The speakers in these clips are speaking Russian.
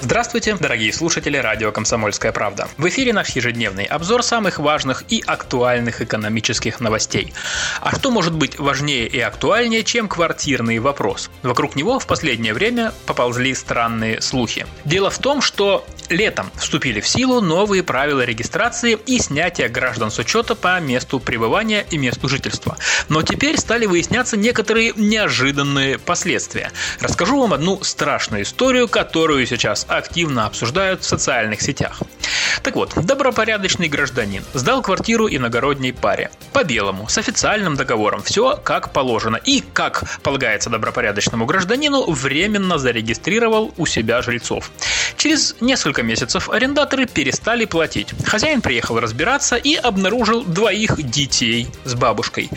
Здравствуйте, дорогие слушатели радио «Комсомольская правда». В эфире наш ежедневный обзор самых важных и актуальных экономических новостей. А что может быть важнее и актуальнее, чем квартирный вопрос? Вокруг него в последнее время поползли странные слухи. Дело в том, что Летом вступили в силу новые правила регистрации и снятия граждан с учета по месту пребывания и месту жительства. Но теперь стали выясняться некоторые неожиданные последствия. Расскажу вам одну страшную историю, которую сейчас активно обсуждают в социальных сетях. Так вот, добропорядочный гражданин сдал квартиру иногородней паре. По белому, с официальным договором. Все как положено. И, как полагается добропорядочному гражданину, временно зарегистрировал у себя жильцов. Через несколько месяцев арендаторы перестали платить. Хозяин приехал разбираться и обнаружил двоих детей с бабушкой.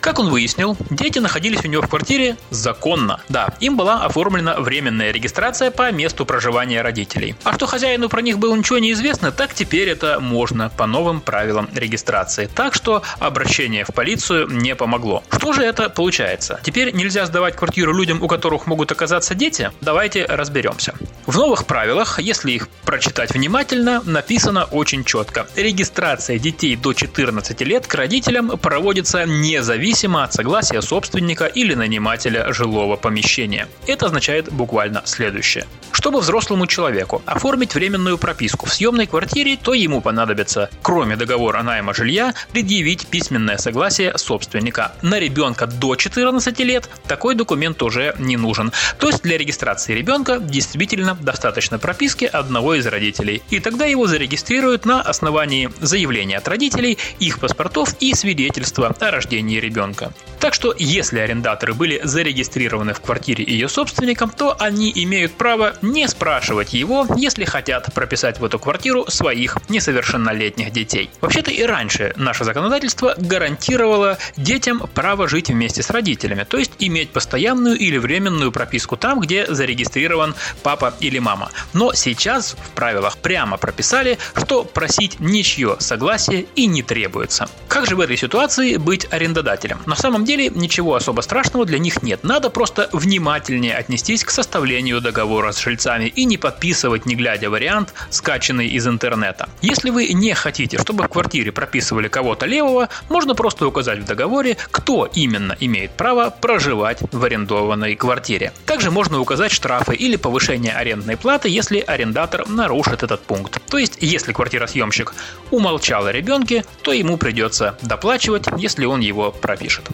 Как он выяснил, дети находились у него в квартире законно. Да, им была оформлена временная регистрация по месту проживания родителей. А что хозяину про них было ничего не известно, так теперь это можно по новым правилам регистрации. Так что обращение в полицию не помогло. Что же это получается? Теперь нельзя сдавать квартиру людям, у которых могут оказаться дети? Давайте разберемся. В новых правилах, если их прочитать внимательно, написано очень четко. Регистрация детей до 14 лет к родителям проводится независимо от согласия собственника или нанимателя жилого помещения. Это означает буквально следующее. Чтобы взрослому человеку оформить временную прописку в съемной квартире, то ему понадобится, кроме договора найма жилья, предъявить письменное согласие собственника. На ребенка до 14 лет такой документ уже не нужен. То есть для регистрации ребенка действительно достаточно прописки одного из родителей. И тогда его зарегистрируют на основании заявления от родителей, их паспортов и свидетельства о рождении ребенка. Так что, если арендаторы были зарегистрированы в квартире ее собственником, то они имеют право не спрашивать его, если хотят прописать в эту квартиру своих несовершеннолетних детей. Вообще-то и раньше наше законодательство гарантировало детям право жить вместе с родителями, то есть иметь постоянную или временную прописку там, где зарегистрирован папа или мама. Но сейчас в правилах прямо прописали, что просить ничье согласие и не требуется. Как же в этой ситуации быть арендодателем? На самом деле ничего особо страшного для них нет. Надо просто внимательнее отнестись к составлению договора с жильцами и не подписывать, не глядя вариант, скачанный из интернета. Если вы не хотите, чтобы в квартире прописывали кого-то левого, можно просто указать в договоре, кто именно имеет право проживать в арендованной квартире. Также можно указать штрафы или повышение арендной платы, если арендатор нарушит этот пункт. То есть, если квартиросъемщик умолчал о ребенке, то ему придется доплачивать, если он его пропишет.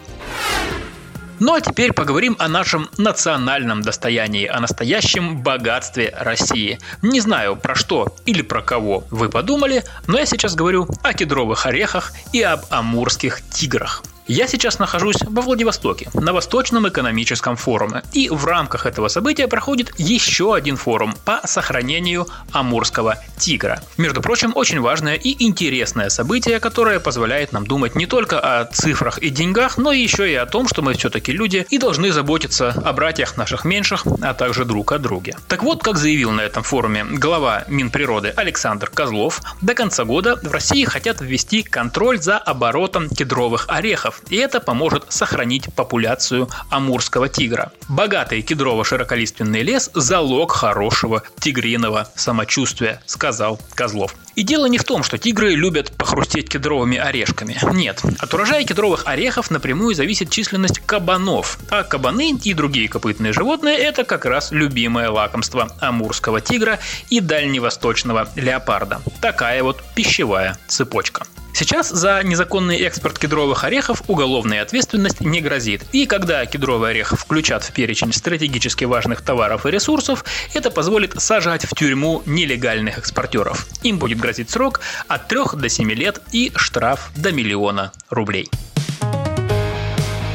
Ну а теперь поговорим о нашем национальном достоянии, о настоящем богатстве России. Не знаю, про что или про кого вы подумали, но я сейчас говорю о кедровых орехах и об амурских тиграх. Я сейчас нахожусь во Владивостоке, на Восточном экономическом форуме, и в рамках этого события проходит еще один форум по сохранению амурского тигра. Между прочим, очень важное и интересное событие, которое позволяет нам думать не только о цифрах и деньгах, но еще и о том, что мы все-таки люди и должны заботиться о братьях наших меньших, а также друг о друге. Так вот, как заявил на этом форуме глава Минприроды Александр Козлов, до конца года в России хотят ввести контроль за оборотом кедровых орехов, кедров, и это поможет сохранить популяцию амурского тигра. Богатый кедрово-широколиственный лес – залог хорошего тигриного самочувствия, сказал Козлов. И дело не в том, что тигры любят похрустеть кедровыми орешками. Нет, от урожая кедровых орехов напрямую зависит численность кабанов. А кабаны и другие копытные животные – это как раз любимое лакомство амурского тигра и дальневосточного леопарда. Такая вот пищевая цепочка. Сейчас за незаконный экспорт кедровых орехов уголовная ответственность не грозит. И когда кедровый орех включат в перечень стратегически важных товаров и ресурсов, это позволит сажать в тюрьму нелегальных экспортеров. Им будет грозить срок от 3 до 7 лет и штраф до миллиона рублей.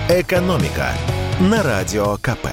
Экономика на радио КП.